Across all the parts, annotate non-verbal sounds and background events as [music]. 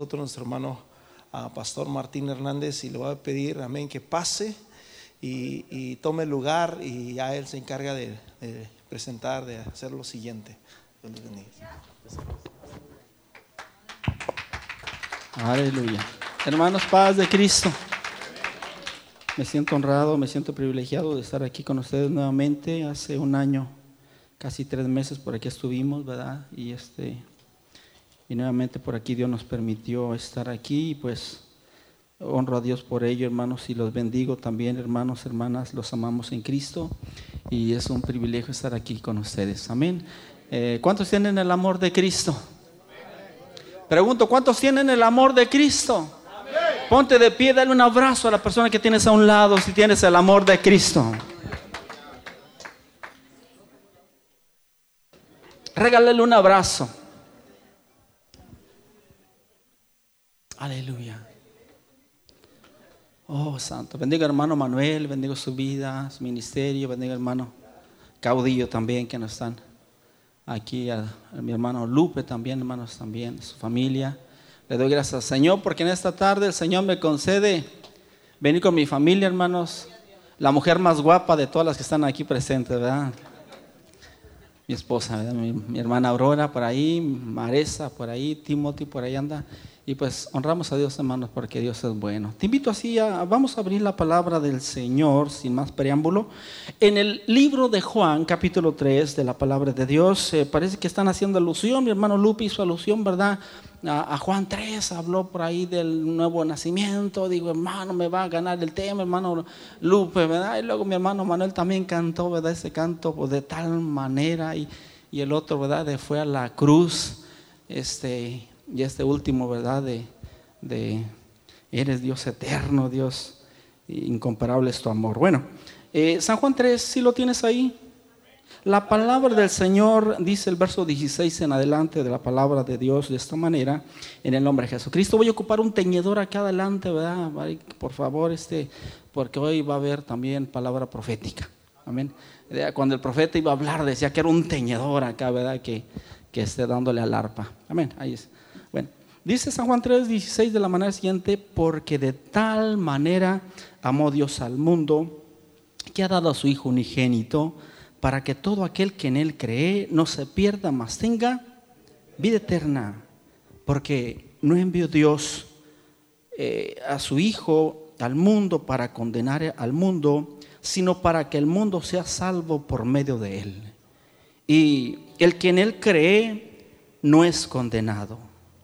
nosotros nuestro hermano Pastor Martín Hernández y le voy a pedir, amén, que pase y, tome lugar y ya él se encarga de, presentar, de hacer lo siguiente. Aleluya. Hermanos, paz de Cristo. Me siento honrado, me siento privilegiado de estar aquí con ustedes nuevamente. Hace un año, casi tres meses por aquí estuvimos, ¿verdad? Y este, y nuevamente por aquí Dios nos permitió estar aquí y pues honro a Dios por ello, hermanos, y los bendigo también, hermanos, hermanas, los amamos en Cristo y es un privilegio estar aquí con ustedes. Amén. Eh, ¿Cuántos tienen el amor de Cristo? Pregunto, ¿cuántos tienen el amor de Cristo? Ponte de pie, dale un abrazo a la persona que tienes a un lado si tienes el amor de Cristo. Regálale un abrazo. Aleluya. Oh, santo. Bendiga hermano Manuel, bendigo su vida, su ministerio, bendiga hermano Caudillo también que nos están aquí, a, mi hermano Lupe también, hermanos también, su familia. Le doy gracias al Señor porque en esta tarde el Señor me concede venir con mi familia, hermanos. La mujer más guapa de todas las que están aquí presentes, ¿verdad? Mi esposa, Mi, mi hermana Aurora por ahí, Maresa por ahí, Timothy por ahí anda. Y pues honramos a Dios, hermanos, porque Dios es bueno. Te invito así a, vamos a abrir la palabra del Señor, sin más preámbulo. En el libro de Juan, capítulo 3, de la palabra de Dios, eh, parece que están haciendo alusión, mi hermano Lupe hizo alusión, ¿verdad? A, Juan 3, habló por ahí del nuevo nacimiento. Digo, hermano, me va a ganar el tema, hermano Lupe, ¿verdad? Y luego mi hermano Manuel también cantó, ¿verdad? Ese canto pues, de tal manera. Y, y el otro, ¿verdad? De fue a la cruz. Este, y este último, ¿verdad? De, eres Dios eterno, Dios incomparable es tu amor. Bueno, eh, San Juan 3, si lo tienes ahí. La palabra del Señor dice el verso 16 en adelante de la palabra de Dios de esta manera, en el nombre de Jesucristo. Voy a ocupar un teñedor acá adelante, ¿verdad? Por favor, este, porque hoy va a haber también palabra profética. Amén. Cuando el profeta iba a hablar, decía que era un teñedor acá, ¿verdad? Que, que esté dándole al arpa. Amén. Ahí es. Dice San Juan 3:16 de la manera siguiente, porque de tal manera amó Dios al mundo que ha dado a su Hijo unigénito para que todo aquel que en Él cree no se pierda, mas tenga vida eterna. Porque no envió Dios eh, a su Hijo al mundo para condenar al mundo, sino para que el mundo sea salvo por medio de Él. Y el que en Él cree no es condenado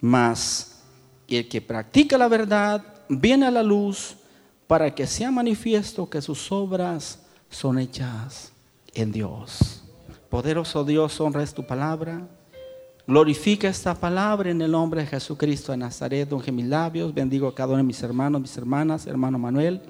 Mas el que practica la verdad viene a la luz para que sea manifiesto que sus obras son hechas en Dios. Poderoso Dios, honra es tu palabra. Glorifica esta palabra en el nombre de Jesucristo de Nazaret. Don mis labios. Bendigo a cada uno de mis hermanos, mis hermanas, hermano Manuel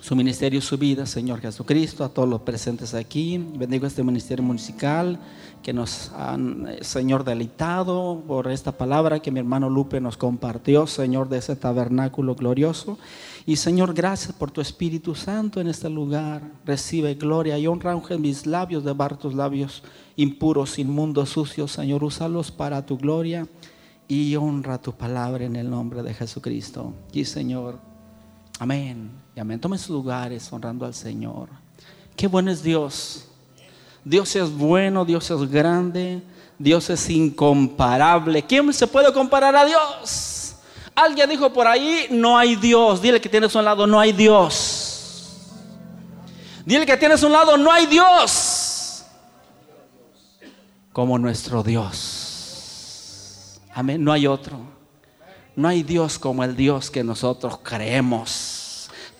su ministerio, su vida, Señor Jesucristo, a todos los presentes aquí. Bendigo este ministerio musical que nos han, eh, Señor, deleitado por esta palabra que mi hermano Lupe nos compartió, Señor, de ese tabernáculo glorioso. Y Señor, gracias por tu Espíritu Santo en este lugar. Recibe gloria y honra en mis labios, de bar tus labios impuros, inmundos, sucios, Señor. Úsalos para tu gloria y honra tu palabra en el nombre de Jesucristo. Y Señor, amén. Amén. Tomen sus lugares honrando al Señor. Qué bueno es Dios. Dios es bueno, Dios es grande, Dios es incomparable. ¿Quién se puede comparar a Dios? Alguien dijo por ahí, no hay Dios. Dile que tienes un lado, no hay Dios. Dile que tienes un lado, no hay Dios. Como nuestro Dios. Amén, no hay otro. No hay Dios como el Dios que nosotros creemos.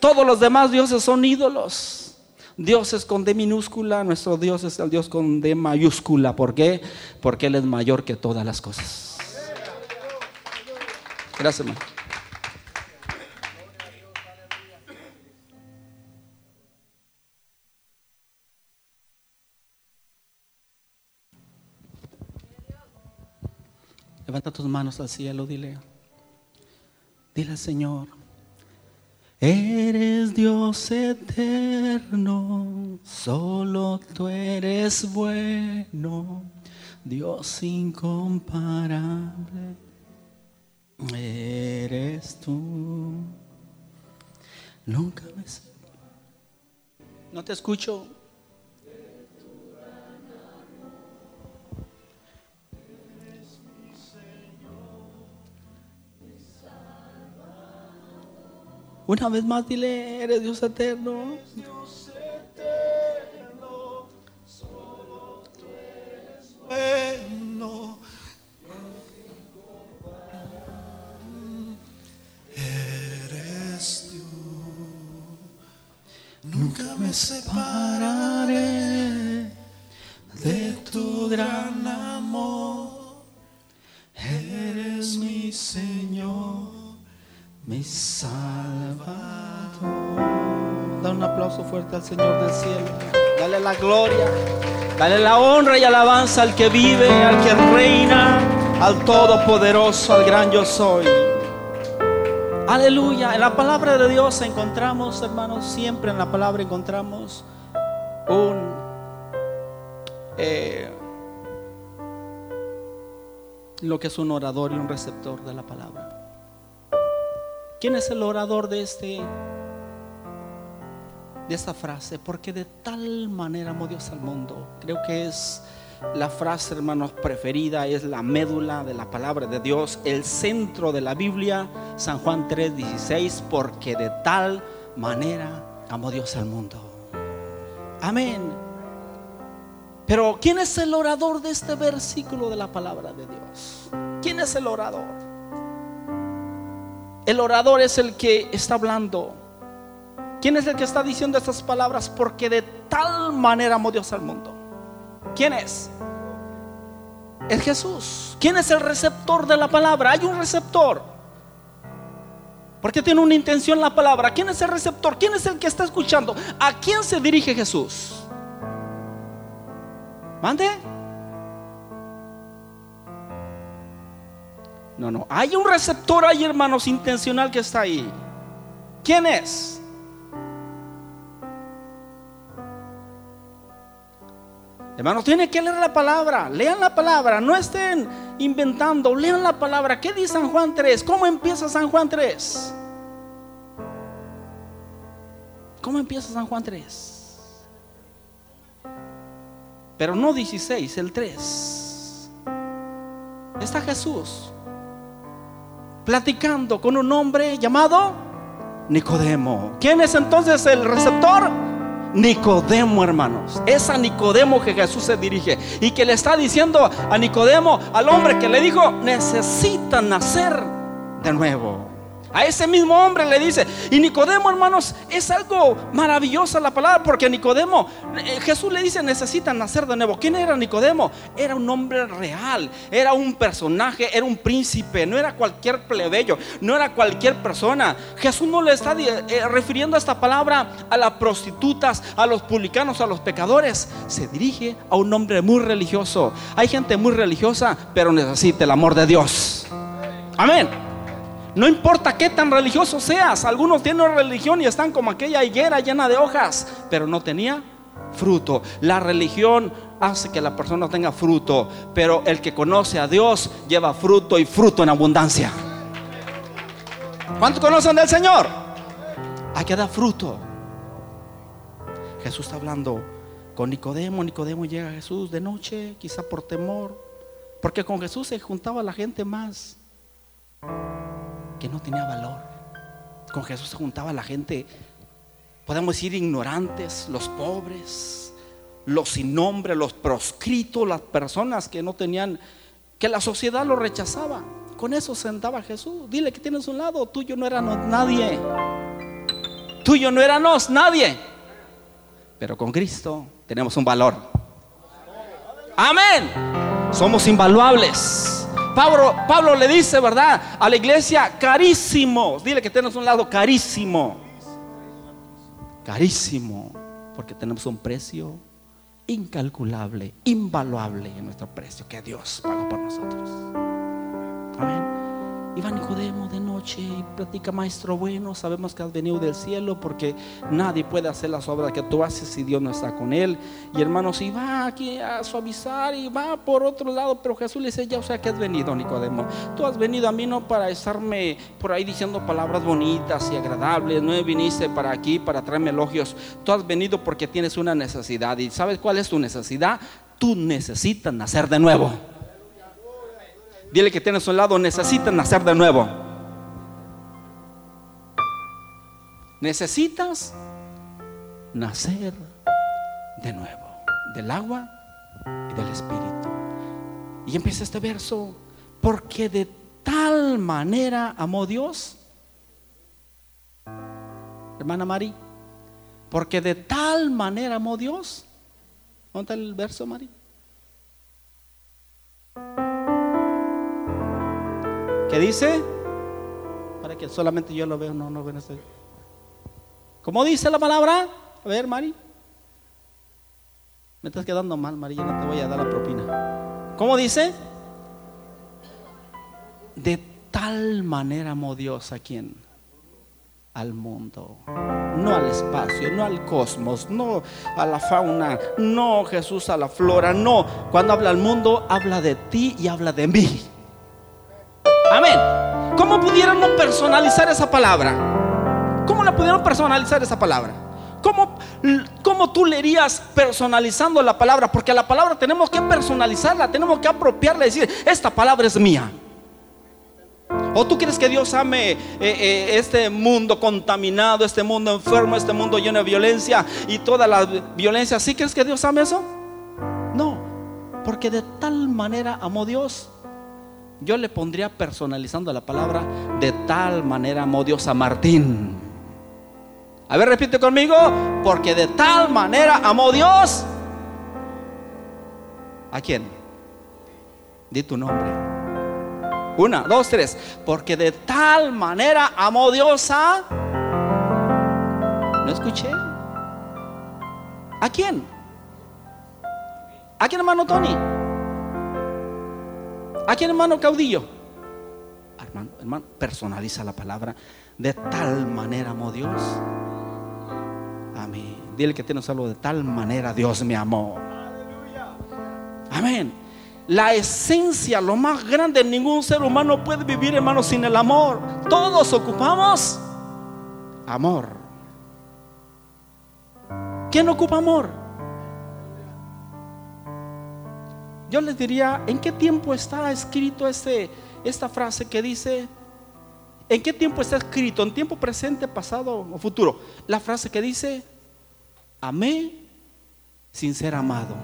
Todos los demás dioses son ídolos. Dios es con D minúscula, nuestro Dios es el Dios con D mayúscula. ¿Por qué? Porque Él es mayor que todas las cosas. Gracias, hermano. Levanta tus manos al cielo, dile. Dile Señor. Eres Dios eterno, solo tú eres bueno, Dios incomparable. Eres tú. Nunca me... No te escucho. Una vez más dile, eres Dios eterno. Dale la honra y alabanza al que vive, al que reina, al Todopoderoso, al gran yo soy. Aleluya. En la palabra de Dios encontramos, hermanos, siempre en la palabra encontramos un... eh, lo que es un orador y un receptor de la palabra. ¿Quién es el orador de este de esta frase? Porque de tal manera amó Dios al mundo. Creo que es la frase, hermanos, preferida, es la médula de la palabra de Dios, el centro de la Biblia, San Juan 3:16, porque de tal manera amó Dios al mundo. Amén. Pero ¿quién es el orador de este versículo de la palabra de Dios? ¿Quién es el orador? El orador es el que está hablando. ¿Quién es el que está diciendo estas palabras? Porque de tal manera amó Dios al mundo. ¿Quién es? Es Jesús. ¿Quién es el receptor de la palabra? Hay un receptor. Porque tiene una intención la palabra. ¿Quién es el receptor? ¿Quién es el que está escuchando? ¿A quién se dirige Jesús? ¿Mande? No, no. Hay un receptor ahí, hermanos, intencional que está ahí. ¿Quién es? Hermanos, tienen que leer la palabra. Lean la palabra. No estén inventando. Lean la palabra. ¿Qué dice San Juan 3? ¿Cómo empieza San Juan 3? ¿Cómo empieza San Juan 3? Pero no 16, el 3. Está Jesús platicando con un hombre llamado Nicodemo. ¿Quién es entonces el receptor? Nicodemo, hermanos. Es a Nicodemo que Jesús se dirige y que le está diciendo a Nicodemo, al hombre que le dijo, necesita nacer de nuevo. A ese mismo hombre le dice, y Nicodemo, hermanos, es algo maravilloso la palabra, porque Nicodemo, eh, Jesús le dice, necesita nacer de nuevo. ¿Quién era Nicodemo? Era un hombre real, era un personaje, era un príncipe, no era cualquier plebeyo, no era cualquier persona. Jesús no le está eh, refiriendo esta palabra a las prostitutas, a los publicanos, a los pecadores. Se dirige a un hombre muy religioso. Hay gente muy religiosa, pero necesita el amor de Dios. Amén. No importa qué tan religioso seas, algunos tienen religión y están como aquella higuera llena de hojas, pero no tenía fruto. La religión hace que la persona tenga fruto, pero el que conoce a Dios lleva fruto y fruto en abundancia. ¿Cuántos conocen del Señor? Hay que dar fruto. Jesús está hablando con Nicodemo. Nicodemo llega a Jesús de noche, quizá por temor, porque con Jesús se juntaba la gente más que no tenía valor. Con Jesús se juntaba la gente, podemos decir, ignorantes, los pobres, los sin nombre, los proscritos, las personas que no tenían, que la sociedad lo rechazaba. Con eso sentaba Jesús. Dile que tienes un lado, tuyo no éramos nadie. Tuyo no éramos nadie. Pero con Cristo tenemos un valor. Amén. Somos invaluables. Pablo, Pablo le dice, ¿verdad? A la iglesia, carísimo. Dile que tenemos un lado carísimo. Carísimo. Porque tenemos un precio incalculable, invaluable en nuestro precio que Dios pagó por nosotros. Amén. Iván Nicodemo de noche y platica, maestro bueno, sabemos que has venido del cielo porque nadie puede hacer las obras que tú haces si Dios no está con él. Y hermanos, y va aquí a suavizar y va por otro lado, pero Jesús le dice, ya o sea que has venido, Nicodemo. Tú has venido a mí no para estarme por ahí diciendo palabras bonitas y agradables, no viniste para aquí para traerme elogios. Tú has venido porque tienes una necesidad. ¿Y sabes cuál es tu necesidad? Tú necesitas nacer de nuevo. Dile que tienes un lado, necesitas nacer de nuevo. Necesitas nacer de nuevo, del agua y del espíritu. Y empieza este verso, porque de tal manera amó Dios, hermana Mari, porque de tal manera amó Dios. ¿Dónde el verso, Mari? ¿Qué dice? Para que solamente yo lo veo, no, no ven este. ¿Cómo dice la palabra? A ver, Mari. Me estás quedando mal, Mari, yo no te voy a dar la propina. ¿Cómo dice? De tal manera amó Dios a quien? Al mundo, no al espacio, no al cosmos, no a la fauna, no Jesús a la flora, no. Cuando habla al mundo, habla de ti y habla de mí. Amén. ¿Cómo pudieron no personalizar esa palabra? ¿Cómo la pudieron personalizar esa palabra? ¿Cómo, ¿Cómo tú leerías personalizando la palabra? Porque la palabra tenemos que personalizarla, tenemos que apropiarla y decir, esta palabra es mía. ¿O tú quieres que Dios ame eh, eh, este mundo contaminado, este mundo enfermo, este mundo lleno de violencia y toda la violencia? ¿Sí crees que Dios ame eso? No, porque de tal manera amó Dios yo le pondría personalizando la palabra de tal manera amó Dios a Martín. A ver, repite conmigo, porque de tal manera amó Dios. ¿A quién? Di tu nombre. Una, dos, tres. Porque de tal manera amó Dios a... No escuché. ¿A quién? ¿A quién, hermano Tony? ¿A quién, hermano caudillo? Hermano, hermano, personaliza la palabra. De tal manera amó Dios. Amén. Dile que tienes algo de tal manera Dios me amó. Amén. La esencia, lo más grande, ningún ser humano puede vivir, hermano, sin el amor. Todos ocupamos amor. ¿Quién ocupa amor? Yo les diría, ¿en qué tiempo está escrito este, esta frase que dice, ¿en qué tiempo está escrito? ¿En tiempo presente, pasado o futuro? La frase que dice, amé sin ser amado.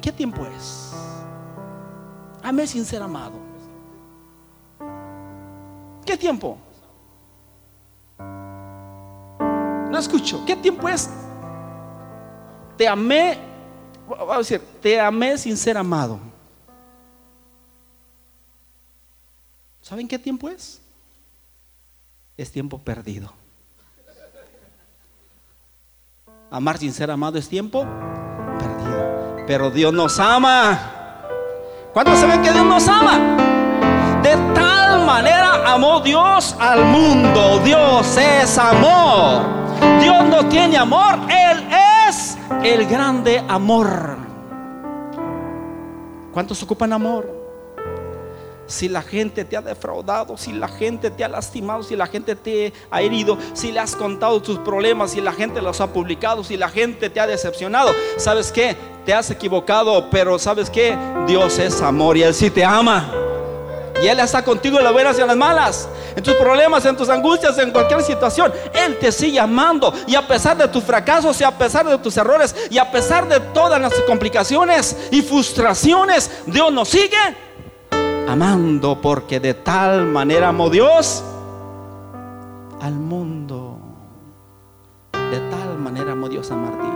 ¿Qué tiempo es? Amé sin ser amado. ¿Qué tiempo? No escucho. ¿Qué tiempo es? Te amé, vamos a decir, te amé sin ser amado. ¿Saben qué tiempo es? Es tiempo perdido. Amar sin ser amado es tiempo perdido. Pero Dios nos ama. ¿Cuántos saben que Dios nos ama? De tal manera amó Dios al mundo. Dios es amor. Dios no tiene amor. Él es el grande amor. ¿Cuántos ocupan amor? Si la gente te ha defraudado, si la gente te ha lastimado, si la gente te ha herido, si le has contado tus problemas, si la gente los ha publicado, si la gente te ha decepcionado, ¿sabes qué? Te has equivocado, pero ¿sabes qué? Dios es amor y Él sí te ama. Y Él está contigo en las buenas y en las malas, en tus problemas, en tus angustias, en cualquier situación. Él te sigue amando. Y a pesar de tus fracasos y a pesar de tus errores y a pesar de todas las complicaciones y frustraciones, Dios nos sigue amando porque de tal manera amó Dios al mundo. De tal manera amó Dios a Martín.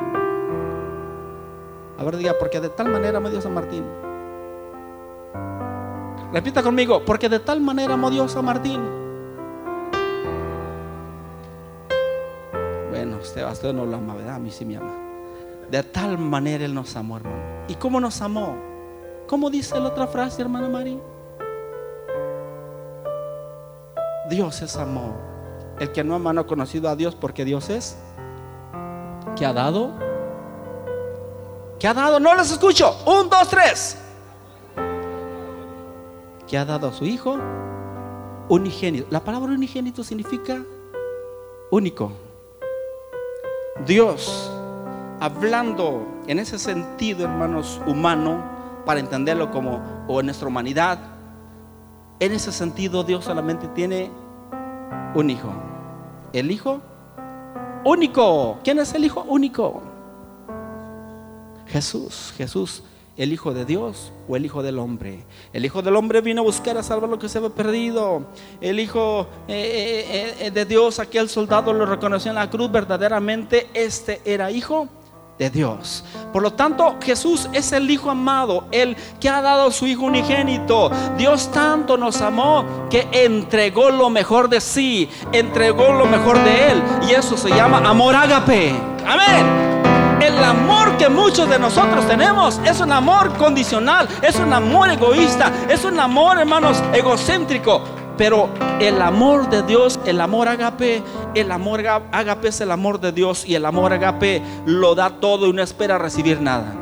A ver, diga, porque de tal manera amó Dios a Martín. Repita conmigo, porque de tal manera amó Dios a Martín. Bueno, usted, usted no lo ama, ¿verdad? A mí sí me ama. De tal manera Él nos amó, hermano. ¿Y cómo nos amó? ¿Cómo dice la otra frase, hermana María? Dios es amor. El que no ama no ha conocido a Dios porque Dios es. ¿Qué ha dado? ¿Qué ha dado? No les escucho. Un, dos, tres. ¿Qué ha dado a su hijo? Unigénito. La palabra unigénito significa único. Dios, hablando en ese sentido, hermanos, humano, para entenderlo como, o en nuestra humanidad, en ese sentido Dios solamente tiene un hijo. El hijo único. ¿Quién es el hijo único? Jesús, Jesús, el Hijo de Dios o el Hijo del Hombre. El Hijo del Hombre vino a buscar a salvar lo que se había perdido. El Hijo eh, eh, eh, de Dios, aquel soldado lo reconoció en la cruz, verdaderamente este era Hijo de Dios. Por lo tanto, Jesús es el Hijo amado, el que ha dado a su Hijo unigénito. Dios tanto nos amó que entregó lo mejor de sí, entregó lo mejor de Él. Y eso se llama amor ágape. Amén. El amor que muchos de nosotros tenemos es un amor condicional, es un amor egoísta, es un amor, hermanos, egocéntrico. Pero el amor de Dios, el amor agape, el amor agape es el amor de Dios y el amor agape lo da todo y no espera recibir nada.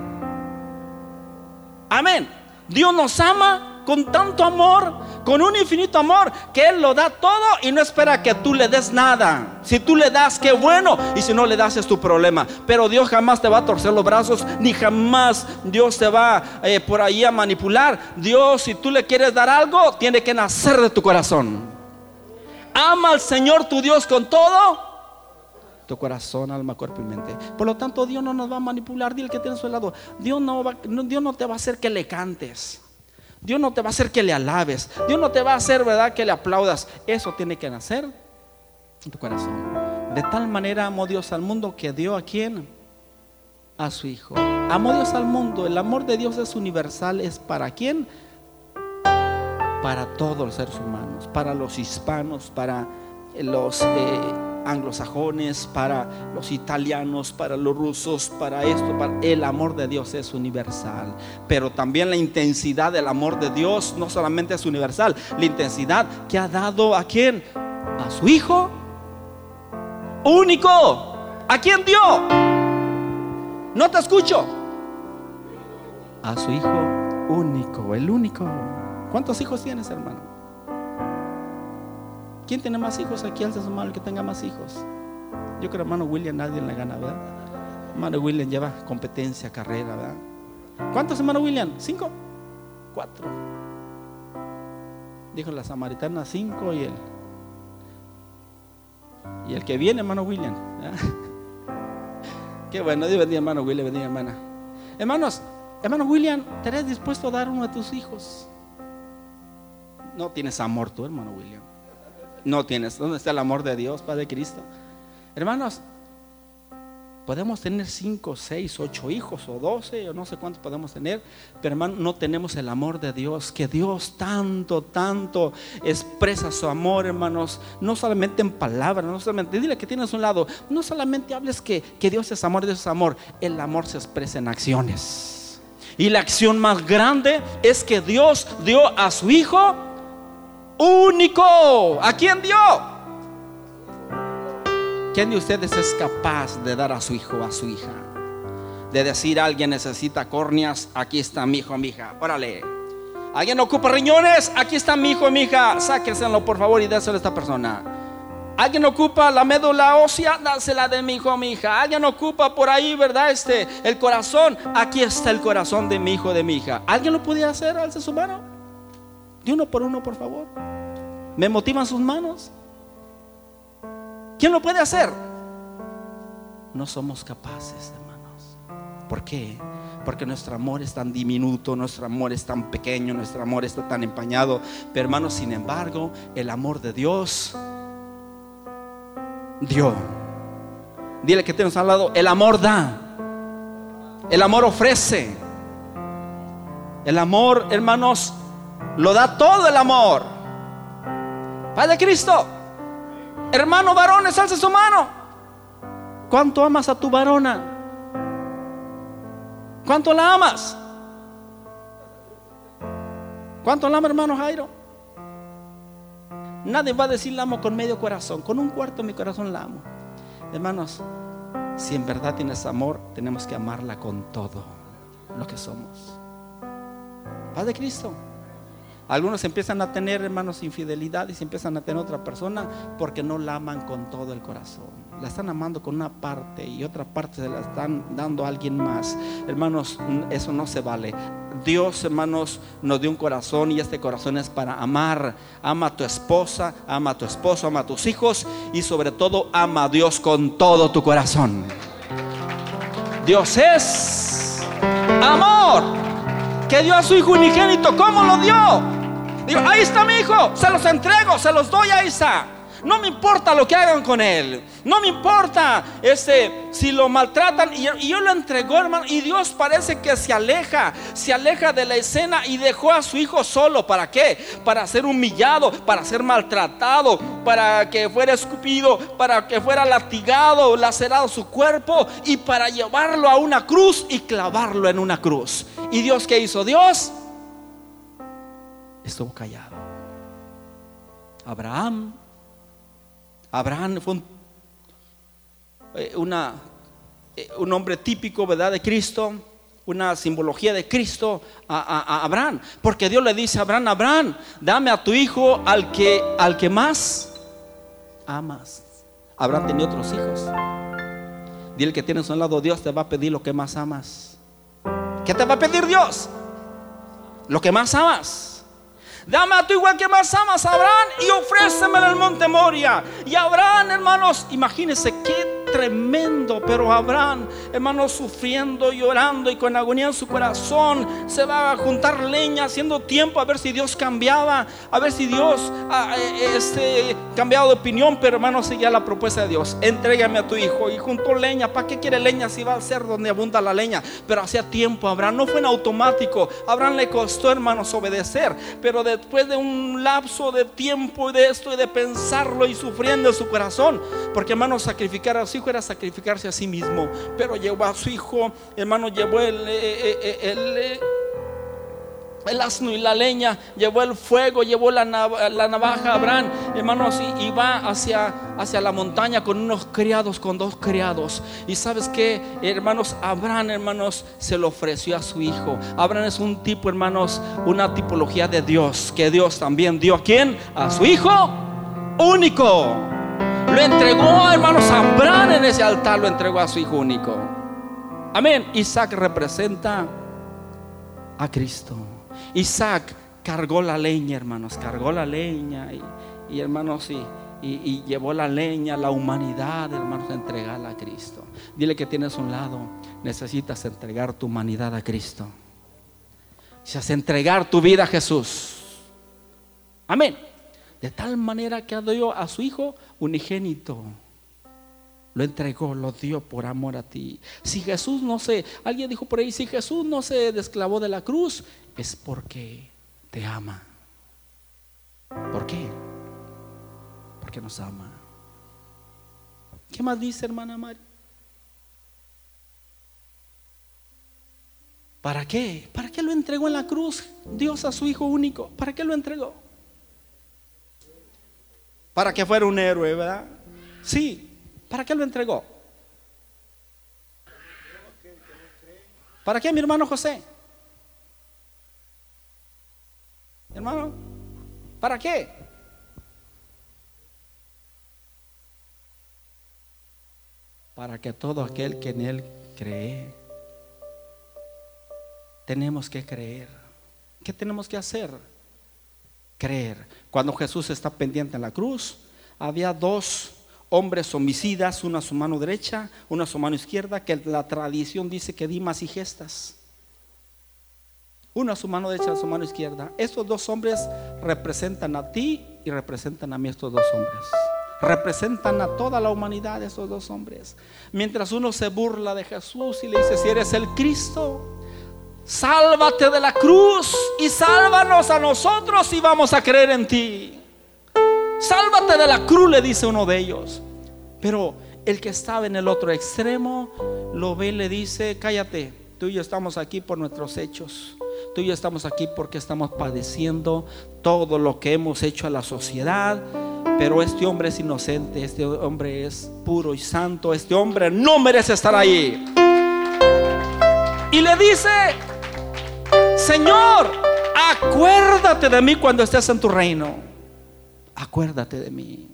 Amén. Dios nos ama con tanto amor, con un infinito amor, que Él lo da todo y no espera que tú le des nada. Si tú le das, qué bueno, y si no le das es tu problema. Pero Dios jamás te va a torcer los brazos, ni jamás Dios te va eh, por ahí a manipular. Dios, si tú le quieres dar algo, tiene que nacer de tu corazón. Ama al Señor tu Dios con todo tu corazón, alma, cuerpo y mente. Por lo tanto, Dios no nos va a manipular. Dile que tiene a su lado. Dios no, Dios no te va a hacer que le cantes. Dios no te va a hacer que le alabes. Dios no te va a hacer, ¿verdad?, que le aplaudas. Eso tiene que nacer en tu corazón. De tal manera amó Dios al mundo que dio a quién? A su Hijo. Amó Dios al mundo. El amor de Dios es universal. ¿Es para quién? Para todos los seres humanos. Para los hispanos, para los... Eh, anglosajones, para los italianos, para los rusos, para esto, para el amor de Dios es universal, pero también la intensidad del amor de Dios no solamente es universal, la intensidad que ha dado a quién? A su hijo único. ¿A quién dio? No te escucho. A su hijo único, el único. ¿Cuántos hijos tienes, hermano? ¿Quién tiene más hijos aquí? Alza su mano el que tenga más hijos. Yo creo, hermano William, nadie le gana, ¿verdad? Hermano William lleva competencia, carrera, ¿verdad? ¿Cuántos, hermano William? ¿Cinco? Cuatro. Dijo la samaritana, cinco y él. Y el que viene, hermano William. [laughs] Qué bueno, Dios bendiga, hermano William, bendiga, hermana. Hermanos, hermano William, ¿te eres dispuesto a dar uno de tus hijos? No tienes amor tú, hermano William no tienes. ¿Dónde está el amor de Dios, Padre Cristo? Hermanos, podemos tener cinco, seis, ocho hijos o doce, o no sé cuántos podemos tener, pero hermano, no tenemos el amor de Dios, que Dios tanto, tanto expresa su amor, hermanos, no solamente en palabras, no solamente, dile que tienes un lado, no solamente hables que, que Dios es amor, Dios es amor, el amor se expresa en acciones. Y la acción más grande es que Dios dio a su Hijo único. ¿A quién dio? ¿Quién de ustedes es capaz de dar a su hijo o a su hija? De decir alguien necesita córneas, aquí está mi hijo mi hija. Órale. ¿Alguien ocupa riñones? Aquí está mi hijo mi hija. Sáquenselo por favor y déselo a esta persona. Alguien ocupa la médula ósea, dásela de mi hijo mi hija. Alguien ocupa por ahí, ¿verdad? Este, el corazón. Aquí está el corazón de mi hijo de mi hija. ¿Alguien lo podía hacer? Alce su mano. De uno por uno, por favor. ¿Me motivan sus manos? ¿Quién lo puede hacer? No somos capaces, hermanos. ¿Por qué? Porque nuestro amor es tan diminuto, nuestro amor es tan pequeño, nuestro amor está tan empañado. Pero hermanos, sin embargo, el amor de Dios dio. Dile que tenemos al lado, el amor da. El amor ofrece. El amor, hermanos, Lo da todo el amor. Padre Cristo. Hermano varones, alce su mano. ¿Cuánto amas a tu varona? ¿Cuánto la amas? ¿Cuánto la ama, hermano Jairo? Nadie va a decir la amo con medio corazón. Con un cuarto de mi corazón la amo. Hermanos, si en verdad tienes amor, tenemos que amarla con todo lo que somos. Paz de Cristo. Algunos empiezan a tener, hermanos, infidelidad y empiezan a tener otra persona porque no la aman con todo el corazón. La están amando con una parte y otra parte se la están dando a alguien más. Hermanos, eso no se vale. Dios, hermanos, nos dio un corazón y este corazón es para amar. Ama a tu esposa, ama a tu esposo, ama a tus hijos y sobre todo ama a Dios con todo tu corazón. Dios es amor que dio a su hijo unigénito. ¿Cómo lo dio? Ahí está mi hijo, se los entrego, se los doy, ahí está. No me importa lo que hagan con él. No me importa este, si lo maltratan. Y, yo lo entregó, hermano. Y Dios parece que se aleja. Se aleja de la escena y dejó a su hijo solo. ¿Para qué? Para ser humillado, para ser maltratado, para que fuera escupido, para que fuera latigado, lacerado su cuerpo. Y para llevarlo a una cruz y clavarlo en una cruz. ¿Y Dios qué hizo? Dios estuvo callado. Abraham Abraham fue un, eh, una, eh, un hombre típico, ¿verdad? De Cristo, una simbología de Cristo a, Abraham. Porque Dios le dice a Abraham, Abraham, dame a tu hijo al que, al que más amas. Abraham tenía otros hijos. Dile que tienes a un lado, Dios te va a pedir lo que más amas. ¿Qué te va a pedir Dios? Lo que más amas. Dame a tu igual que más amas Abraham y ofréceme en el monte Moria. Y Abraham, hermanos, imagínense qué tremendo, pero Abraham, hermanos, sufriendo, llorando y con agonía en su corazón, se va a juntar leña, haciendo tiempo a ver si Dios cambiaba, a ver si Dios ha, eh, este, de opinión, pero hermanos, seguía la propuesta de Dios, entrégame a tu hijo y juntó leña, ¿para qué quiere leña si va a ser donde abunda la leña? Pero hacía tiempo Abraham, no fue en automático, Abraham le costó, hermanos, obedecer, pero después de un lapso de tiempo y de esto y de pensarlo y sufriendo en su corazón, porque hermanos, sacrificar a su hijo era sacrificarse a sí mismo, pero llevó a su hijo, hermano, llevó el, eh, eh, eh, el, asno y la leña, llevó el fuego, llevó la, navaja Abraham, hermanos, y, va hacia, hacia la montaña con unos criados, con dos criados. Y sabes que, hermanos, Abraham, hermanos, se lo ofreció a su hijo. Abraham es un tipo, hermanos, una tipología de Dios, que Dios también dio a quién? A su hijo único. Lo entregó, hermanos, a Abraham en ese altar, lo entregó a su hijo único. Amén. Isaac representa a Cristo. Isaac cargó la leña, hermanos, cargó la leña y, hermanos, y, y, llevó la leña, la humanidad, hermanos, a entregarla a Cristo. Dile que tienes un lado, necesitas entregar tu humanidad a Cristo. Necesitas entregar tu vida a Jesús. Amén. De tal manera que dio a su Hijo unigénito. Lo entregó, lo dio por amor a ti. Si Jesús no se, alguien dijo por ahí, si Jesús no se desclavó de la cruz, es porque te ama. ¿Por qué? Porque nos ama. ¿Qué más dice hermana María? ¿Para qué? ¿Para qué lo entregó en la cruz Dios a su Hijo único? ¿Para qué lo entregó? Para que fuera un héroe, ¿verdad? Sí, ¿para qué lo entregó? ¿Para qué mi hermano José? Hermano, ¿para qué? Para que todo aquel que en Él cree, tenemos que creer. ¿Qué tenemos que hacer? Creer. Cuando Jesús está pendiente en la cruz, había dos hombres homicidas, uno a su mano derecha, uno a su mano izquierda, que la tradición dice que Dimas y Gestas. Uno a su mano derecha, a su mano izquierda. Estos dos hombres representan a ti y representan a mí estos dos hombres. Representan a toda la humanidad estos dos hombres. Mientras uno se burla de Jesús y le dice, si eres el Cristo, Sálvate de la cruz y sálvanos a nosotros y vamos a creer en ti. Sálvate de la cruz, le dice uno de ellos. Pero el que estaba en el otro extremo lo ve y le dice, cállate, tú y yo estamos aquí por nuestros hechos. Tú y yo estamos aquí porque estamos padeciendo todo lo que hemos hecho a la sociedad. Pero este hombre es inocente, este hombre es puro y santo, este hombre no merece estar ahí. Y le dice, Señor, acuérdate de mí cuando estés en tu reino. Acuérdate de mí.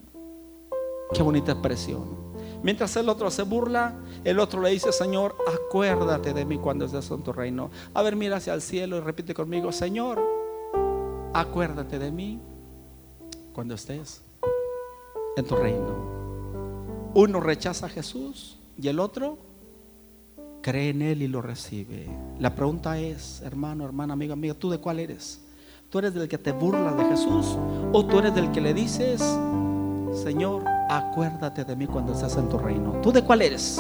Qué bonita expresión. Mientras el otro se burla, el otro le dice, Señor, acuérdate de mí cuando estés en tu reino. A ver, mira hacia el cielo y repite conmigo, Señor, acuérdate de mí cuando estés en tu reino. Uno rechaza a Jesús y el otro cree en Él y lo recibe. La pregunta es, hermano, hermana, amiga, amiga, ¿tú de cuál eres? ¿Tú eres del que te burlas de Jesús o tú eres del que le dices, Señor, acuérdate de mí cuando estás en tu reino. ¿Tú de cuál eres?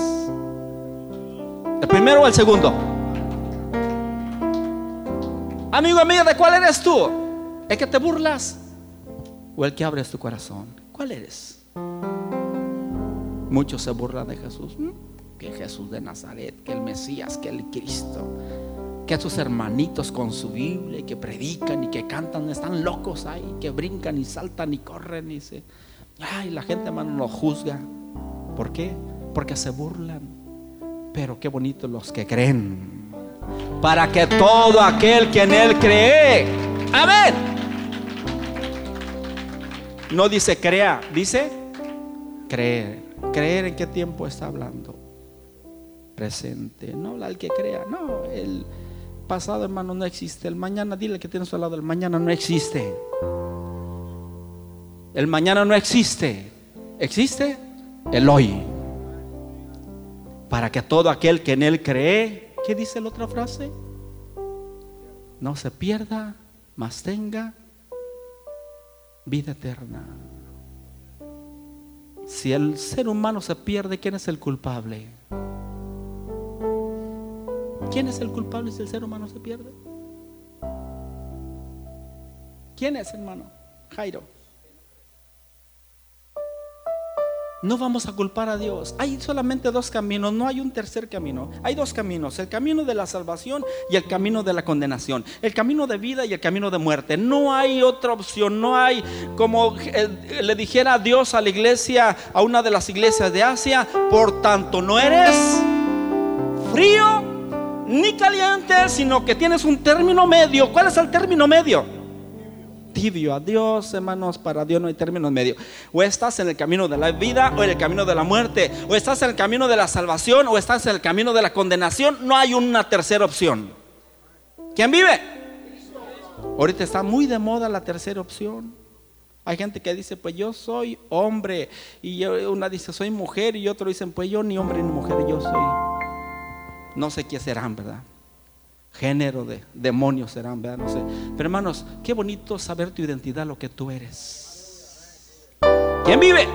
¿El primero o el segundo? Amigo, amiga, ¿de cuál eres tú? ¿El que te burlas o el que abres tu corazón? ¿Cuál eres? Muchos se burlan de Jesús. Que Jesús de Nazaret, que el Mesías, que el Cristo, que sus hermanitos con su Biblia, que predican y que cantan, están locos ahí, que brincan y saltan y corren y se Ay, la gente, hermano, nos juzga. ¿Por qué? Porque se burlan. Pero qué bonito los que creen. Para que todo aquel que en él cree. Amén. No dice crea, dice creer. Creer en qué tiempo está hablando. Presente. No el que crea. No, el pasado, hermano, no existe. El mañana, dile que tienes al lado. El mañana no existe. El mañana no existe. Existe el hoy. Para que todo aquel que en él cree, ¿qué dice la otra frase? No se pierda, mas tenga vida eterna. Si el ser humano se pierde, ¿quién es el culpable? ¿Quién es el culpable si el ser humano se pierde? ¿Quién es, hermano? Jairo. No vamos a culpar a Dios. Hay solamente dos caminos, no hay un tercer camino. Hay dos caminos, el camino de la salvación y el camino de la condenación. El camino de vida y el camino de muerte. No hay otra opción, no hay como eh, le dijera Dios a la iglesia, a una de las iglesias de Asia, por tanto no eres frío ni caliente, sino que tienes un término medio. ¿Cuál es el término medio? tibio a Dios, hermanos, para Dios no hay término medio. O estás en el camino de la vida o en el camino de la muerte, o estás en el camino de la salvación o estás en el camino de la condenación, no hay una tercera opción. ¿Quién vive? Ahorita está muy de moda la tercera opción. Hay gente que dice, pues yo soy hombre, y una dice, soy mujer, y otro dicen, pues yo ni hombre ni mujer, yo soy. No sé qué serán, ¿verdad? género de demonios serán, ¿verdad? No sé. Pero hermanos, qué bonito saber tu identidad, lo que tú eres. ¿Quién vive?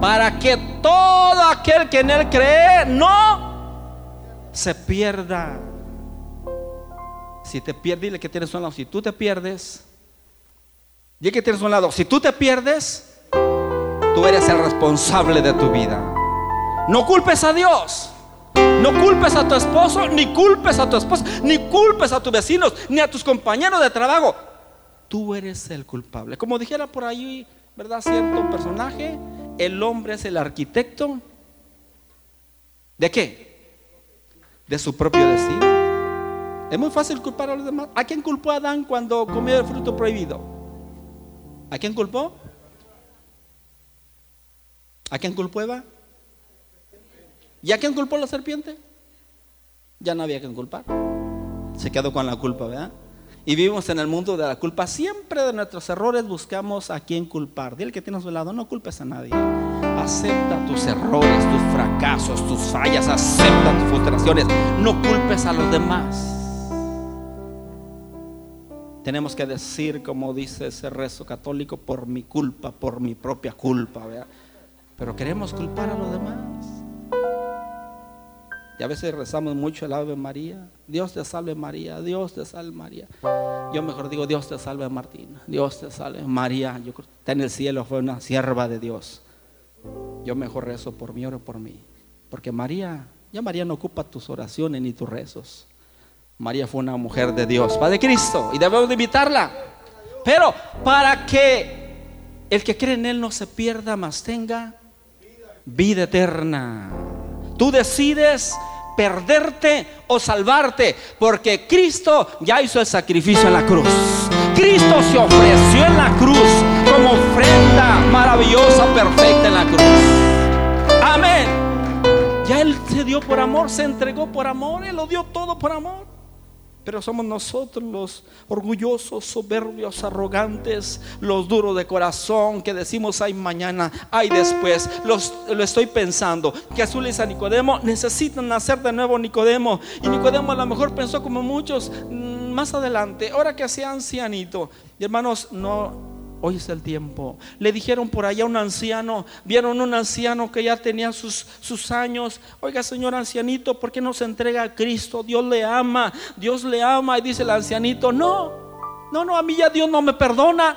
Para que todo aquel que en él cree no se pierda. Si te pierdes, dile que tienes un lado. Si tú te pierdes, dile que tienes un lado. Si tú te pierdes, tú eres el responsable de tu vida. No culpes a Dios. No culpes a tu esposo, ni culpes a tu esposa, ni culpes a tus vecinos, ni a tus compañeros de trabajo. Tú eres el culpable. Como dijera por ahí, ¿verdad? Cierto personaje, el hombre es el arquitecto. ¿De qué? De su propio destino. Es muy fácil culpar a los demás. ¿A quién culpó Adán cuando comió el fruto prohibido? ¿A quién culpó? ¿A quién culpó Eva? ¿Ya quién culpó la serpiente? Ya no había quien culpar. Se quedó con la culpa, ¿verdad? Y vivimos en el mundo de la culpa. Siempre de nuestros errores buscamos a quién culpar. Dile que tiene a su lado, no culpes a nadie. Acepta tus errores, tus fracasos, tus fallas. Acepta tus frustraciones. No culpes a los demás. Tenemos que decir, como dice ese rezo católico, por mi culpa, por mi propia culpa. ¿verdad? Pero queremos culpar a los demás. Y a veces rezamos mucho el Ave María. Dios te salve María, Dios te salve María. Yo mejor digo Dios te salve Martina, Dios te salve María. Yo creo que está en el cielo, fue una sierva de Dios. Yo mejor rezo por mí, oro por mí. Porque María, ya María no ocupa tus oraciones ni tus rezos. María fue una mujer de Dios, Padre Cristo, y debemos de invitarla. Pero para que el que cree en Él no se pierda, más tenga vida eterna. Tú decides perderte o salvarte, porque Cristo ya hizo el sacrificio en la cruz. Cristo se ofreció en la cruz como ofrenda maravillosa, perfecta en la cruz. Amén. Ya Él se dio por amor, se entregó por amor, Él lo dio todo por amor. Pero somos nosotros los orgullosos, soberbios, arrogantes, los duros de corazón que decimos hay mañana, hay después. Lo estoy pensando. Que Azul y San Nicodemo necesitan nacer de nuevo Nicodemo. Y Nicodemo a lo mejor pensó como muchos mm, más adelante, ahora que sea ancianito. Y hermanos, no, Hoy es el tiempo. Le dijeron por allá a un anciano, vieron un anciano que ya tenía sus, sus años. Oiga, señor ancianito, ¿por qué no se entrega a Cristo? Dios le ama, Dios le ama. Y dice el ancianito, no, no, no, a mí ya Dios no me perdona.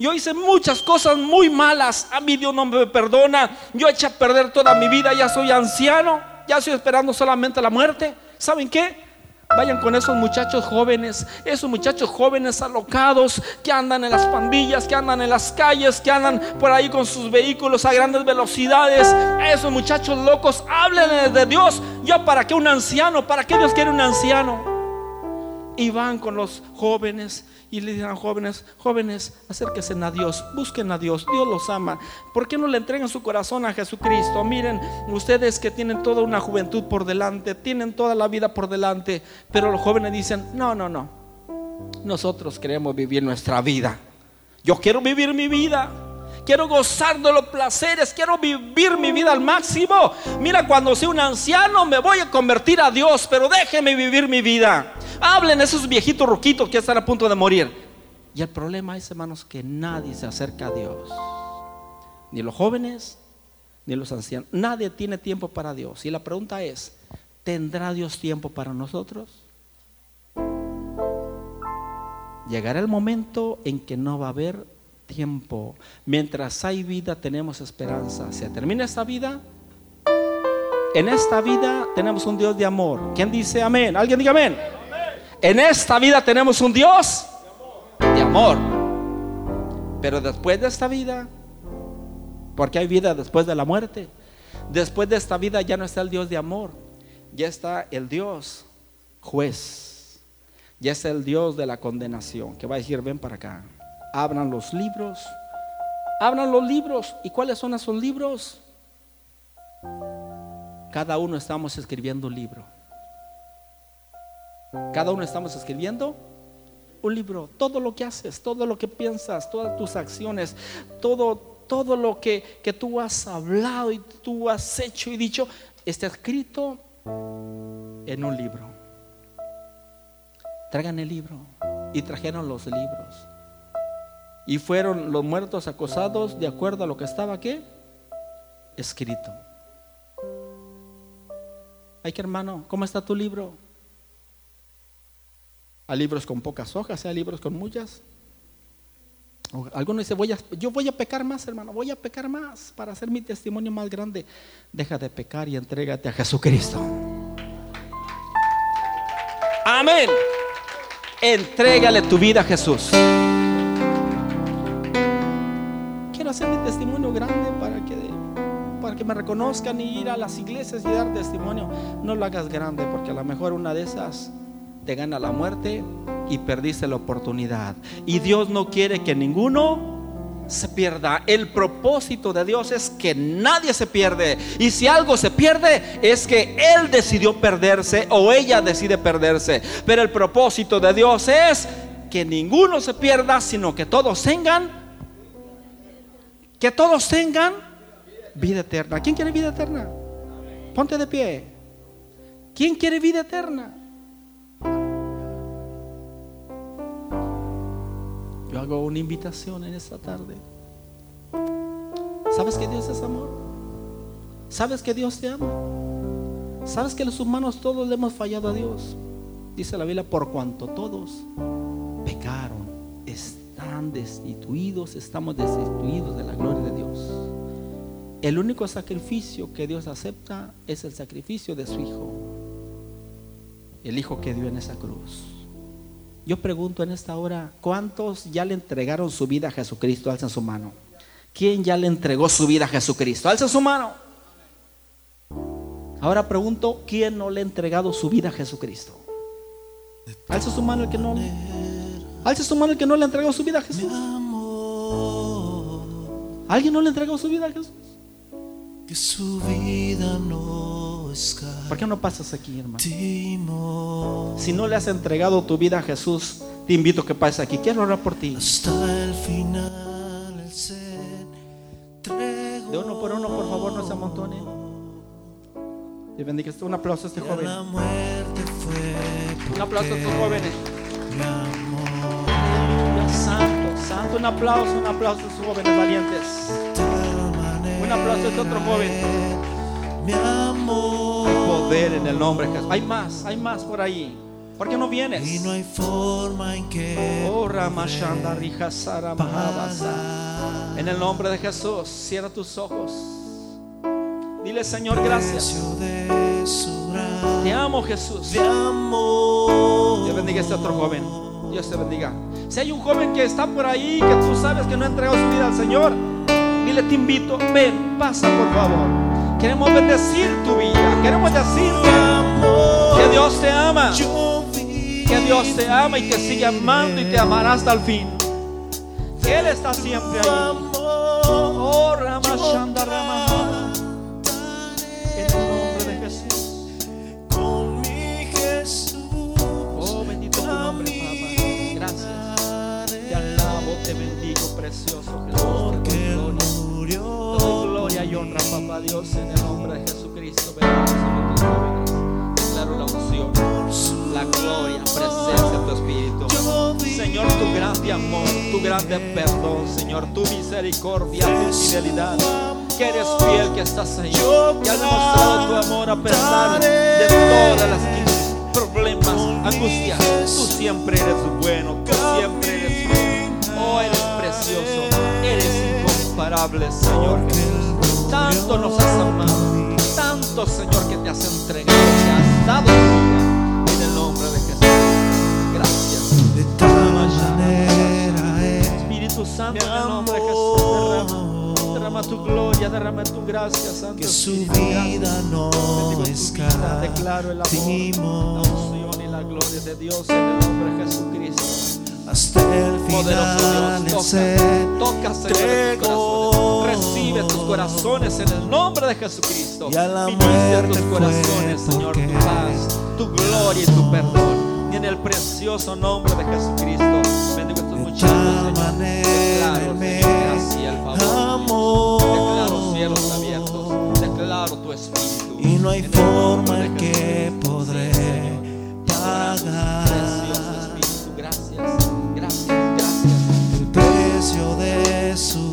Yo hice muchas cosas muy malas, a mí Dios no me perdona. Yo eché a perder toda mi vida, ya soy anciano, ya estoy esperando solamente la muerte. ¿Saben qué? Vayan con esos muchachos jóvenes, esos muchachos jóvenes alocados que andan en las pandillas, que andan en las calles, que andan por ahí con sus vehículos a grandes velocidades. Esos muchachos locos, háblenles de Dios. Yo, ¿para qué un anciano? ¿Para qué Dios quiere un anciano? Y van con los jóvenes y le dirán jóvenes, jóvenes, acérquense a Dios, busquen a Dios, Dios los ama. ¿Por qué no le entregan su corazón a Jesucristo? Miren, ustedes que tienen toda una juventud por delante, tienen toda la vida por delante, pero los jóvenes dicen, no, no, no, nosotros queremos vivir nuestra vida. Yo quiero vivir mi vida. Quiero gozar de los placeres, quiero vivir mi vida al máximo. Mira, cuando sea un anciano me voy a convertir a Dios, pero déjeme vivir mi vida. Hablen esos viejitos roquitos que están a punto de morir. Y el problema es, hermanos, que nadie se acerca a Dios. Ni los jóvenes, ni los ancianos. Nadie tiene tiempo para Dios. Y la pregunta es, ¿tendrá Dios tiempo para nosotros? Llegará el momento en que no va a haber tiempo. Mientras hay vida tenemos esperanza. Se termina esta vida. En esta vida tenemos un Dios de amor. ¿Quién dice amén? ¿Alguien diga amén? En esta vida tenemos un Dios de amor. Pero después de esta vida, porque hay vida después de la muerte, después de esta vida ya no está el Dios de amor, ya está el Dios juez, ya está el Dios de la condenación, que va a decir, ven para acá, abran los libros, abran los libros. ¿Y cuáles son esos libros? Cada uno estamos escribiendo un libro. Cada uno estamos escribiendo un libro. Todo lo que haces, todo lo que piensas, todas tus acciones, todo, todo lo que, que tú has hablado y tú has hecho y dicho, está escrito en un libro. Traigan el libro. Y trajeron los libros. Y fueron los muertos acosados de acuerdo a lo que estaba aquí escrito. Ay, que hermano, ¿cómo está tu libro? Hay libros con pocas hojas, hay libros con muchas. Alguno dice, voy a, yo voy a pecar más, hermano, voy a pecar más para hacer mi testimonio más grande. Deja de pecar y entrégate a Jesucristo. Amén. Entrégale tu vida a Jesús. Quiero hacer mi testimonio grande para que, para que me reconozcan y ir a las iglesias y dar testimonio. No lo hagas grande porque a lo mejor una de esas te gana la muerte y perdiste la oportunidad. Y Dios no quiere que ninguno se pierda. El propósito de Dios es que nadie se pierde. Y si algo se pierde es que Él decidió perderse o ella decide perderse. Pero el propósito de Dios es que ninguno se pierda, sino que todos tengan, que todos tengan vida eterna. ¿Quién quiere vida eterna? Ponte de pie. ¿Quién quiere vida eterna? Hago una invitación en esta tarde. ¿Sabes que Dios es amor? ¿Sabes que Dios te ama? ¿Sabes que los humanos todos le hemos fallado a Dios? Dice la Biblia, por cuanto todos pecaron, están destituidos, estamos destituidos de la gloria de Dios. El único sacrificio que Dios acepta es el sacrificio de su Hijo, el Hijo que dio en esa cruz. Yo pregunto en esta hora, ¿cuántos ya le entregaron su vida a Jesucristo? Alza su mano. ¿Quién ya le entregó su vida a Jesucristo? Alza su mano. Ahora pregunto, ¿quién no le ha entregado su vida a Jesucristo? Alza su mano el que no. Alza su mano el que no le ha entregado su vida a Jesús. ¿Alguien no le ha entregado su vida a Jesús? Que su vida no. ¿Por qué no pasas aquí, hermano? Si no le has entregado tu vida a Jesús, te invito a que pases aquí. Quiero orar por ti. Hasta el final. De uno por uno, por favor, no se amontone. Dios bendiga. Un aplauso a este Y joven. Un aplauso a estos jóvenes. Santo, santo. Un aplauso, un aplauso a estos jóvenes valientes. Un aplauso a este otro joven. Me amó. Poder en el nombre de Jesús. Hay más, hay más por ahí. ¿Por qué no vienes? Y no hay forma en que Oh, En el nombre de Jesús, cierra tus ojos. Dile, Señor, gracias. Te amo, Jesús. de amor. Dios bendiga a este otro joven. Dios te bendiga. Si hay un joven que está por ahí, que tú sabes que no ha entregado su vida al Señor, dile, te invito, ven, pasa por favor. Queremos bendecir tu vida. Queremos decirte que Dios te ama. Que Dios te ama y te sigue amando y te amará hasta el fin. Él está siempre ahí. Oh, Ramashanda, Ramahama. En papá Dios, en el nombre de Jesucristo. Bendito sobre tus jóvenes. Declaro la unción, la gloria, presencia de tu Espíritu. Señor, tu grande amor, tu grande perdón, Señor, tu misericordia, tu fidelidad. Que eres fiel, que estás ahí. Que has demostrado tu amor a pesar de todas las crisis, problemas, angustias. Tú siempre eres bueno, tú siempre eres fiel. Oh, eres precioso, eres incomparable, Señor Jesús. Tanto nos has amado, tanto, Señor, que te has entregado, te has dado tu vida. En el nombre de Jesús. Gracias. de tal manera Él Espíritu Santo, en el nombre de Jesús, derrama, tu gloria, derrama tu gracia, Santo que su vida no vida, declaro el amor, la unción y la gloria de Dios en el nombre de Jesucristo. Hasta el final Dios, toca, toca, Señor, corazones. Recibe tus corazones en el nombre de Jesucristo. Y a la muerte tus corazones, Señor, tu paz, tu gloria y tu perdón. Y en el precioso nombre de Jesucristo, bendigo estos muchachos, Señor. Declaro, Señor, el favor. Declaro cielos abiertos. Declaro tu espíritu. y no hay forma que podré pagar de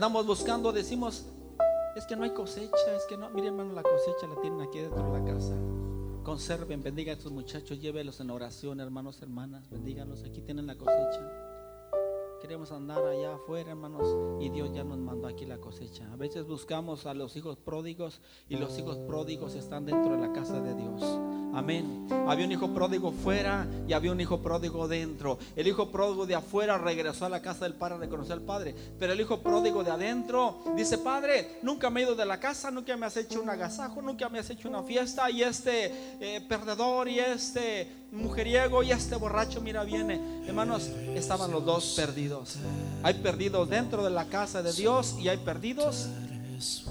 Andamos buscando, decimos, es que no hay cosecha, es que no, miren hermano, la cosecha la tienen aquí dentro de la casa. Conserven, bendiga a estos muchachos, llévelos en oración, hermanos, hermanas, bendíganlos, aquí tienen la cosecha. Queremos andar allá afuera, hermanos, y Dios ya nos mandó aquí la cosecha. A veces buscamos a los hijos pródigos y los hijos pródigos están dentro de la casa de Dios. Amén. Había un hijo pródigo fuera y había un hijo pródigo dentro. El hijo pródigo de afuera regresó a la casa del padre a reconocer al padre. Pero el hijo pródigo de adentro dice, padre, nunca me he ido de la casa, nunca me has hecho un agasajo, nunca me has hecho una fiesta. Y este eh, perdedor y este mujeriego y este borracho, mira, viene. Hermanos, estaban los dos perdidos. Hay perdidos dentro de la casa de Dios y hay perdidos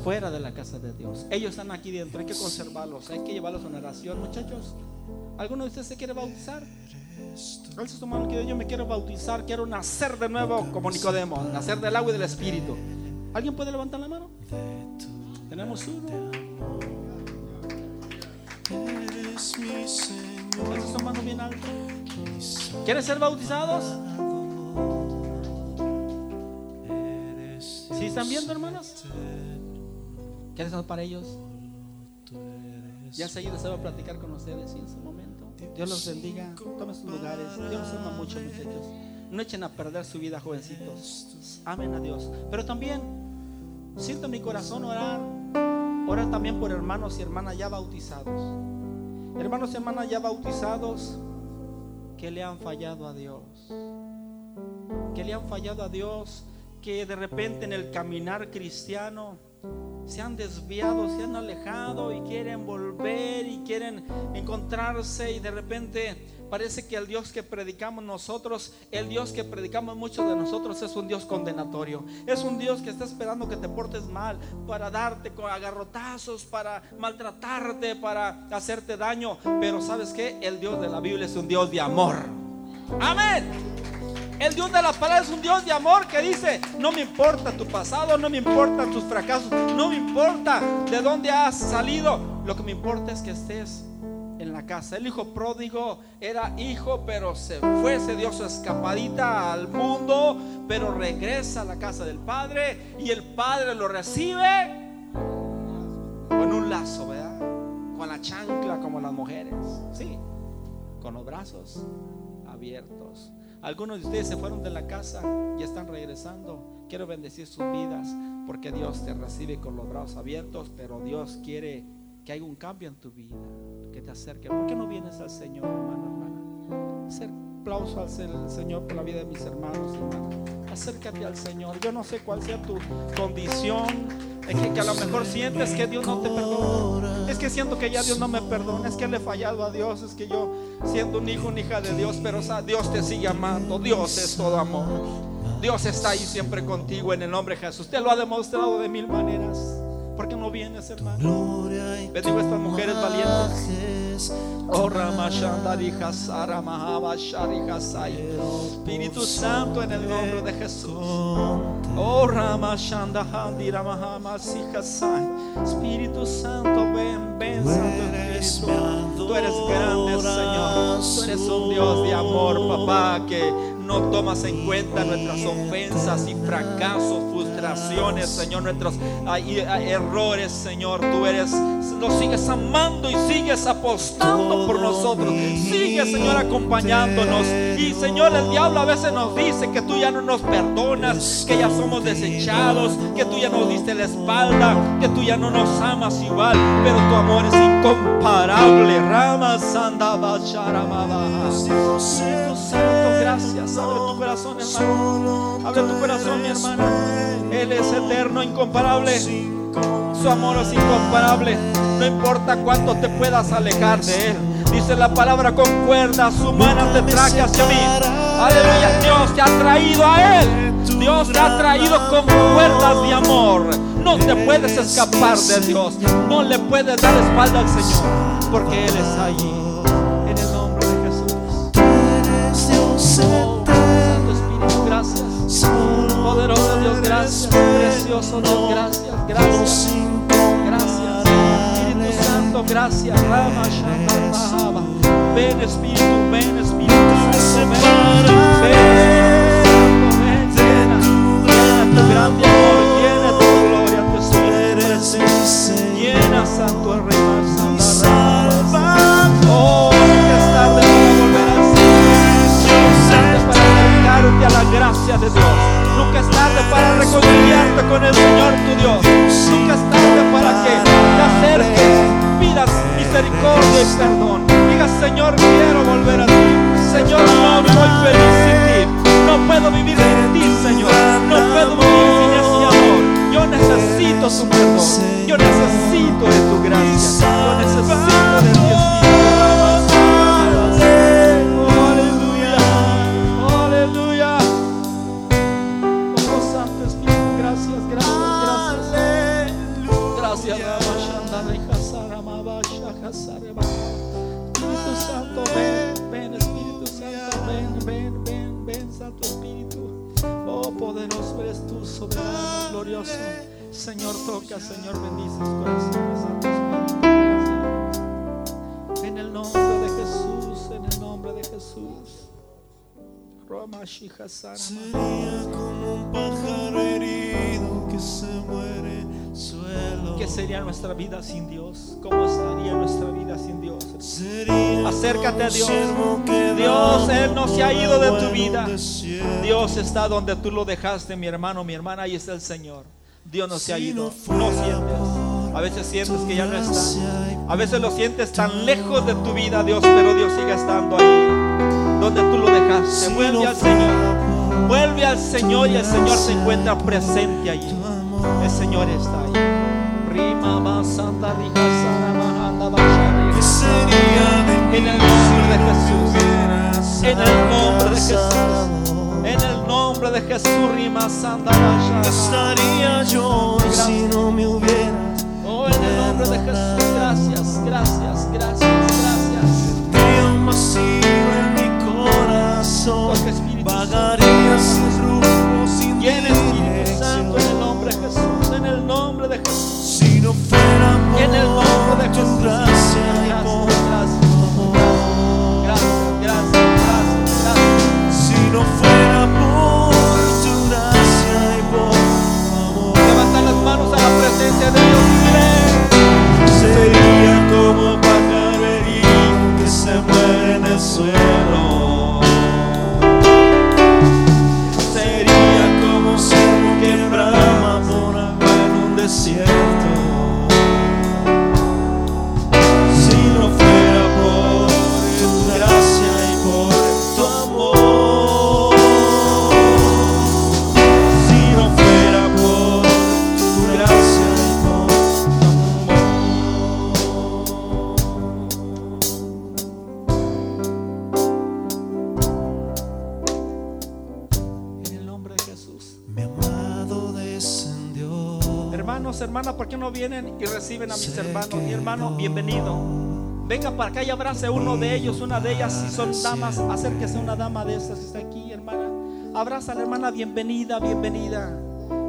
fuera de la casa de Dios. Ellos están aquí dentro, hay que conservarlos, hay que llevarlos a una oración, muchachos. ¿Alguno de ustedes se quiere bautizar? Su mano que yo me quiero bautizar, quiero nacer de nuevo como Nicodemo, nacer del agua y del espíritu. ¿Alguien puede levantar la mano? Tenemos uno. Alza ¿Quieren ser bautizados? ¿Sí están viendo, hermanos? ¿Quieres hacer para ellos? Ya seguido se va a platicar con ustedes en su momento. Dios los bendiga. Tomen sus lugares. Dios los ama mucho, muchachos. No echen a perder su vida, jovencitos. Amen a Dios. Pero también siento en mi corazón orar. Orar también por hermanos y hermanas ya bautizados. Hermanos y hermanas ya bautizados que le han fallado a Dios. Que le han fallado a Dios. Que de repente en el caminar cristiano se han desviado, se han alejado y quieren volver y quieren encontrarse y de repente parece que el Dios que predicamos nosotros, el Dios que predicamos muchos de nosotros es un Dios condenatorio. Es un Dios que está esperando que te portes mal para darte con agarrotazos, para maltratarte, para hacerte daño. Pero sabes que el Dios de la Biblia es un Dios de amor. Amén. El Dios de la palabra es un Dios de amor que dice, no me importa tu pasado, no me importan tus fracasos, no me importa de dónde has salido. Lo que me importa es que estés en la casa. El hijo pródigo era hijo, pero se fue, se dio su escapadita al mundo, pero regresa a la casa del padre y el padre lo recibe con un lazo, ¿verdad? Con la chancla como las mujeres, sí, con los brazos abiertos. Algunos de ustedes se fueron de la casa y están regresando. Quiero bendecir sus vidas porque Dios te recibe con los brazos abiertos, pero Dios quiere que haya un cambio en tu vida, te acerque. ¿Por qué no vienes al Señor, hermano, hermana? Hacer aplauso al Señor por la vida de mis hermanos, Acércate al Señor. Yo no sé cuál sea tu condición. Es que, a lo mejor sientes que Dios no te perdona. Es que siento que ya Dios no me perdona. Es que le he fallado a Dios. Es que yo siendo un hijo, una hija de Dios, pero Dios te sigue amando. Dios es todo amor. Dios está ahí siempre contigo en el nombre de Jesús. Usted lo ha demostrado de mil maneras. ¿Por qué no vienes, hermano? Bendigo a estas mujeres valientes. Oh, Espíritu Santo en el nombre de Jesús. Oh, Espíritu Santo, ven, ven, Santo Espíritu. Tú eres grande, Señor. Tú eres un Dios de amor, papá, que no tomas en cuenta nuestras ofensas y fracasos, frustraciones, Señor, nuestros errores, Señor. Tú eres, nos sigues amando y sigues apostando por nosotros. Sigue, Señor, acompañándonos. Y, Señor, el diablo a veces nos dice que tú ya no nos perdonas, que ya somos desechados, que tú ya nos diste la espalda, que tú ya no nos amas igual, pero tu amor es incomparable. Rama Sandaba Santo, gracias. Abre tu corazón, hermano. Abre tu corazón, mi hermana. Él es eterno, incomparable. Su amor es incomparable. No importa cuánto te puedas alejar de Él. Dice la palabra con cuerdas humanas te traje hacia mí. Aleluya. Dios te ha traído a Él. Dios te ha traído con cuerdas de amor. No te puedes escapar de Dios. No le puedes dar espalda al Señor. Porque Él es allí. En el nombre de Jesús. Poderoso Dios, gracias. Precioso Dios, gracias. Gracias. Gracias. Espíritu Santo, gracias. Ven Espíritu, ven Espíritu Santo. Ven, con el Señor tu Dios. Nunca es tarde para que te acerques, pidas misericordia y perdón. Digas, Señor, quiero volver a ti. Señor, no soy feliz sin ti. No puedo vivir sin ti, Señor. No puedo vivir sin ese amor. Yo necesito tu perdón. Yo necesito de tu gracia. Yo necesito de ti, Señor, bendice sus corazones, Santo Espíritu. Gracias. En el nombre de Jesús, en el nombre de Jesús. Sarama. Sería como un pájaro herido que se muere suelo. ¿Qué sería nuestra vida sin Dios? ¿Cómo estaría nuestra vida sin Dios? Sería Acércate a Dios. Dios, Él no se ha ido de tu vida. Dios está donde tú lo dejaste, mi hermano, mi hermana, ahí está el Señor. Dios no se ha ido. No sientes. A veces sientes que ya no está. A veces lo sientes tan lejos de tu vida, Dios, pero Dios sigue estando ahí. Donde tú lo dejaste. Vuelve al Señor. Vuelve al Señor y el Señor se encuentra presente allí. El Señor está ahí. Rima ma santa rija sara ma anda basha ¿Qué rija. sería de mí En el nombre de Jesús. En el nombre de Jesús. En el nombre de Jesús, Rima Santa. Estaría yo si no me hubieras Oh, en el nombre de Jesús, gracias, gracias, gracias, gracias. Un vacío en mi corazón Toca, hermanas, ¿por qué no vienen y reciben a mis hermanos? Mi hermano, bienvenido. Venga para acá y abrace uno de ellos, una de ellas, si son damas, acérquese a una dama de estas que está aquí, hermana. Abraza a la hermana, bienvenida, bienvenida.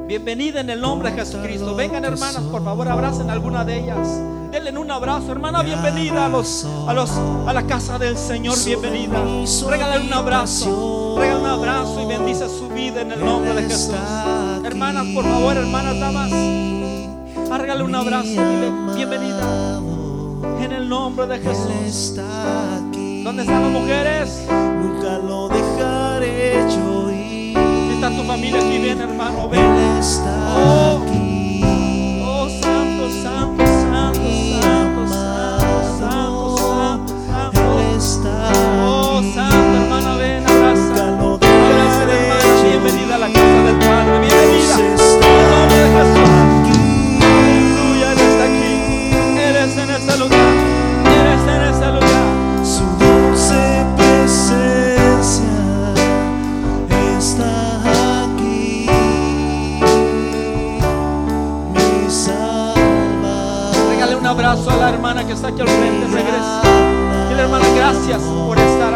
Bienvenida en el nombre de Jesucristo. Vengan, hermanas, por favor, abracen a alguna de ellas. Denle un abrazo, hermana, bienvenida a los, a los, a la casa del Señor, bienvenida. Regálale un abrazo, regálale un abrazo y bendice su vida en el nombre de Jesús. Hermanas, por favor, hermanas, damas, regálale un abrazo, dile, bienvenida en el nombre de Jesús. ¿Dónde están las mujeres? Nunca lo dejaré yo ir. Si está tu familia aquí, ven, hermano, ven. Él está Oh. Hermana que está aquí al frente. Regresa. Dile, hermana, gracias por estar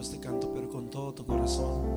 este canto, pero con todo tu corazón.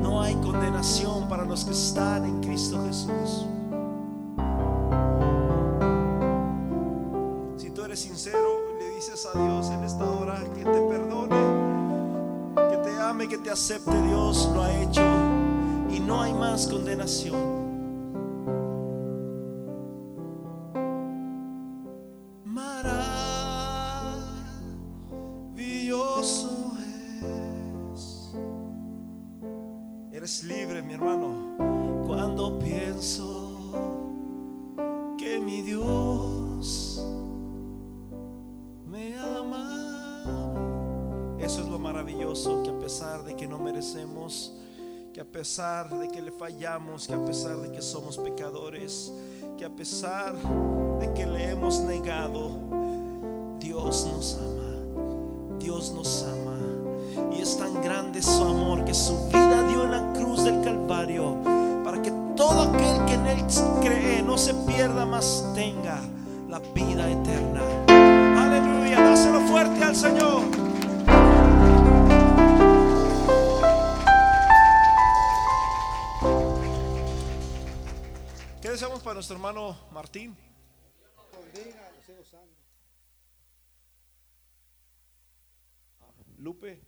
No hay condenación para los que están en Cristo Jesús. Si tú eres sincero, le dices a Dios en esta hora que te perdone, que te ame, que te acepte, Dios lo ha hecho y no hay más condenación. Que a pesar de que somos pecadores, que a pesar de que le hemos negado, Dios nos ama. Dios nos ama. Y es tan grande su amor que su vida dio en la cruz del Calvario para que todo aquel que en él cree no se pierda, más tenga la vida eterna. Aleluya, dáselo fuerte al Señor. Nuestro hermano Martín? Lupe,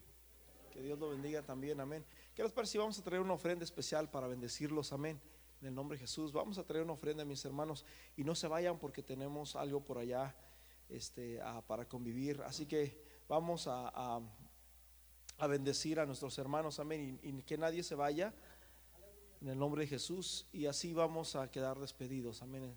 que Dios lo bendiga también, amén. ¿Qué les parece si vamos a traer una ofrenda especial para bendecirlos, amén? En el nombre de Jesús, vamos a traer una ofrenda, mis hermanos, y no se vayan porque tenemos algo por allá este, para convivir. Así que vamos a, a- a bendecir a nuestros hermanos, amén, y, y que nadie se vaya en el nombre de Jesús, y así vamos a quedar despedidos, amén.